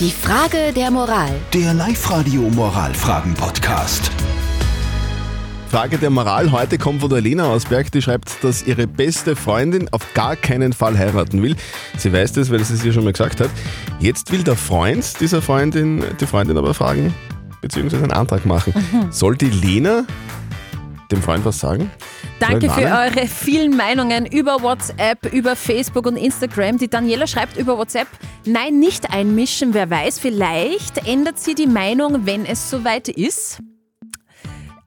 Die Frage der Moral. Der Live-Radio Moralfragen-Podcast. Frage der Moral heute kommt von der Lena Ausberg, die schreibt, dass ihre beste Freundin auf gar keinen Fall heiraten will. Sie weiß das, weil sie es ihr schon mal gesagt hat. Jetzt will der Freund dieser Freundin die Freundin aber fragen, beziehungsweise einen Antrag machen. Soll die Lena dem Freund was sagen? Danke für eure vielen Meinungen über WhatsApp, über Facebook und Instagram. Die Daniela schreibt über WhatsApp, nein, nicht einmischen, wer weiß, vielleicht ändert sie die Meinung, wenn es soweit ist.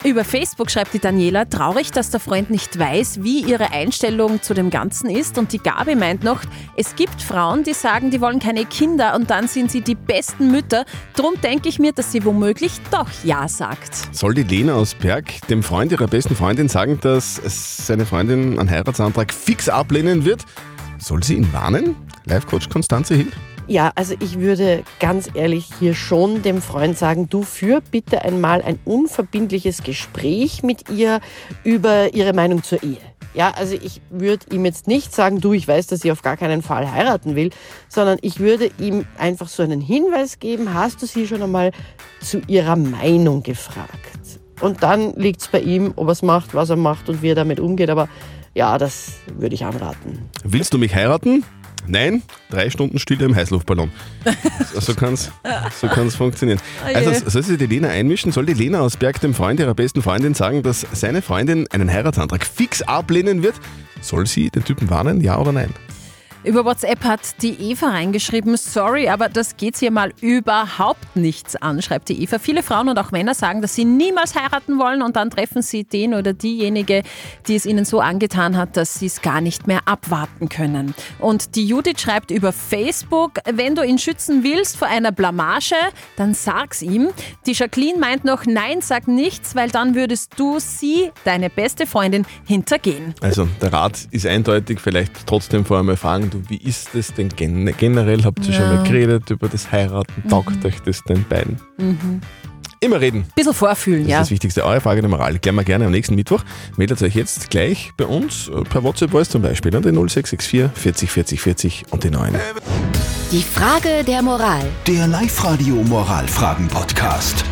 Über Facebook schreibt die Daniela, traurig, dass der Freund nicht weiß, wie ihre Einstellung zu dem Ganzen ist. Und die Gabi meint noch, es gibt Frauen, die sagen, die wollen keine Kinder und dann sind sie die besten Mütter. Drum denke ich mir, dass sie womöglich doch Ja sagt. Soll die Lena aus Berg dem Freund ihrer besten Freundin sagen, dass seine Freundin einen Heiratsantrag fix ablehnen wird? Soll sie ihn warnen? Live-Coach Konstanze Hill? Ja, also ich würde ganz ehrlich hier schon dem Freund sagen, du führ bitte einmal ein unverbindliches Gespräch mit ihr über ihre Meinung zur Ehe. Ja, also ich würde ihm jetzt nicht sagen, du, ich weiß, dass sie auf gar keinen Fall heiraten will, sondern ich würde ihm einfach so einen Hinweis geben, hast du sie schon einmal zu ihrer Meinung gefragt? Und dann liegt es bei ihm, ob er es macht, was er macht und wie er damit umgeht. Aber ja, das würde ich anraten. Willst du mich heiraten? Nein, drei Stunden Stille im Heißluftballon. So kann es so kann's funktionieren. Also soll sich die Lena einmischen? Soll die Lena aus Berg dem Freund ihrer besten Freundin sagen, dass seine Freundin einen Heiratsantrag fix ablehnen wird? Soll sie den Typen warnen, ja oder nein? Über WhatsApp hat die Eva reingeschrieben, sorry, aber das geht hier mal überhaupt nichts an, schreibt die Eva. Viele Frauen und auch Männer sagen, dass sie niemals heiraten wollen und dann treffen sie den oder diejenige, die es ihnen so angetan hat, dass sie es gar nicht mehr abwarten können. Und die Judith schreibt über Facebook, wenn du ihn schützen willst vor einer Blamage, dann sag's ihm. Die Jacqueline meint noch, nein, sag nichts, weil dann würdest du sie, deine beste Freundin, hintergehen. Also der Rat ist eindeutig, vielleicht trotzdem vorher mal fragen, du, wie ist das denn gen generell? Habt ihr schon mal geredet über das Heiraten? Taugt euch das den beiden? Immer reden. Bisschen vorfühlen, Das ja. ist das Wichtigste. Eure Frage der Moral klären wir gerne am nächsten Mittwoch. Meldet euch jetzt gleich bei uns äh, per WhatsApp-Voice zum Beispiel an den 0664 40 40 40 und die 9. Die Frage der Moral. Der Live-Radio Moralfragen-Podcast.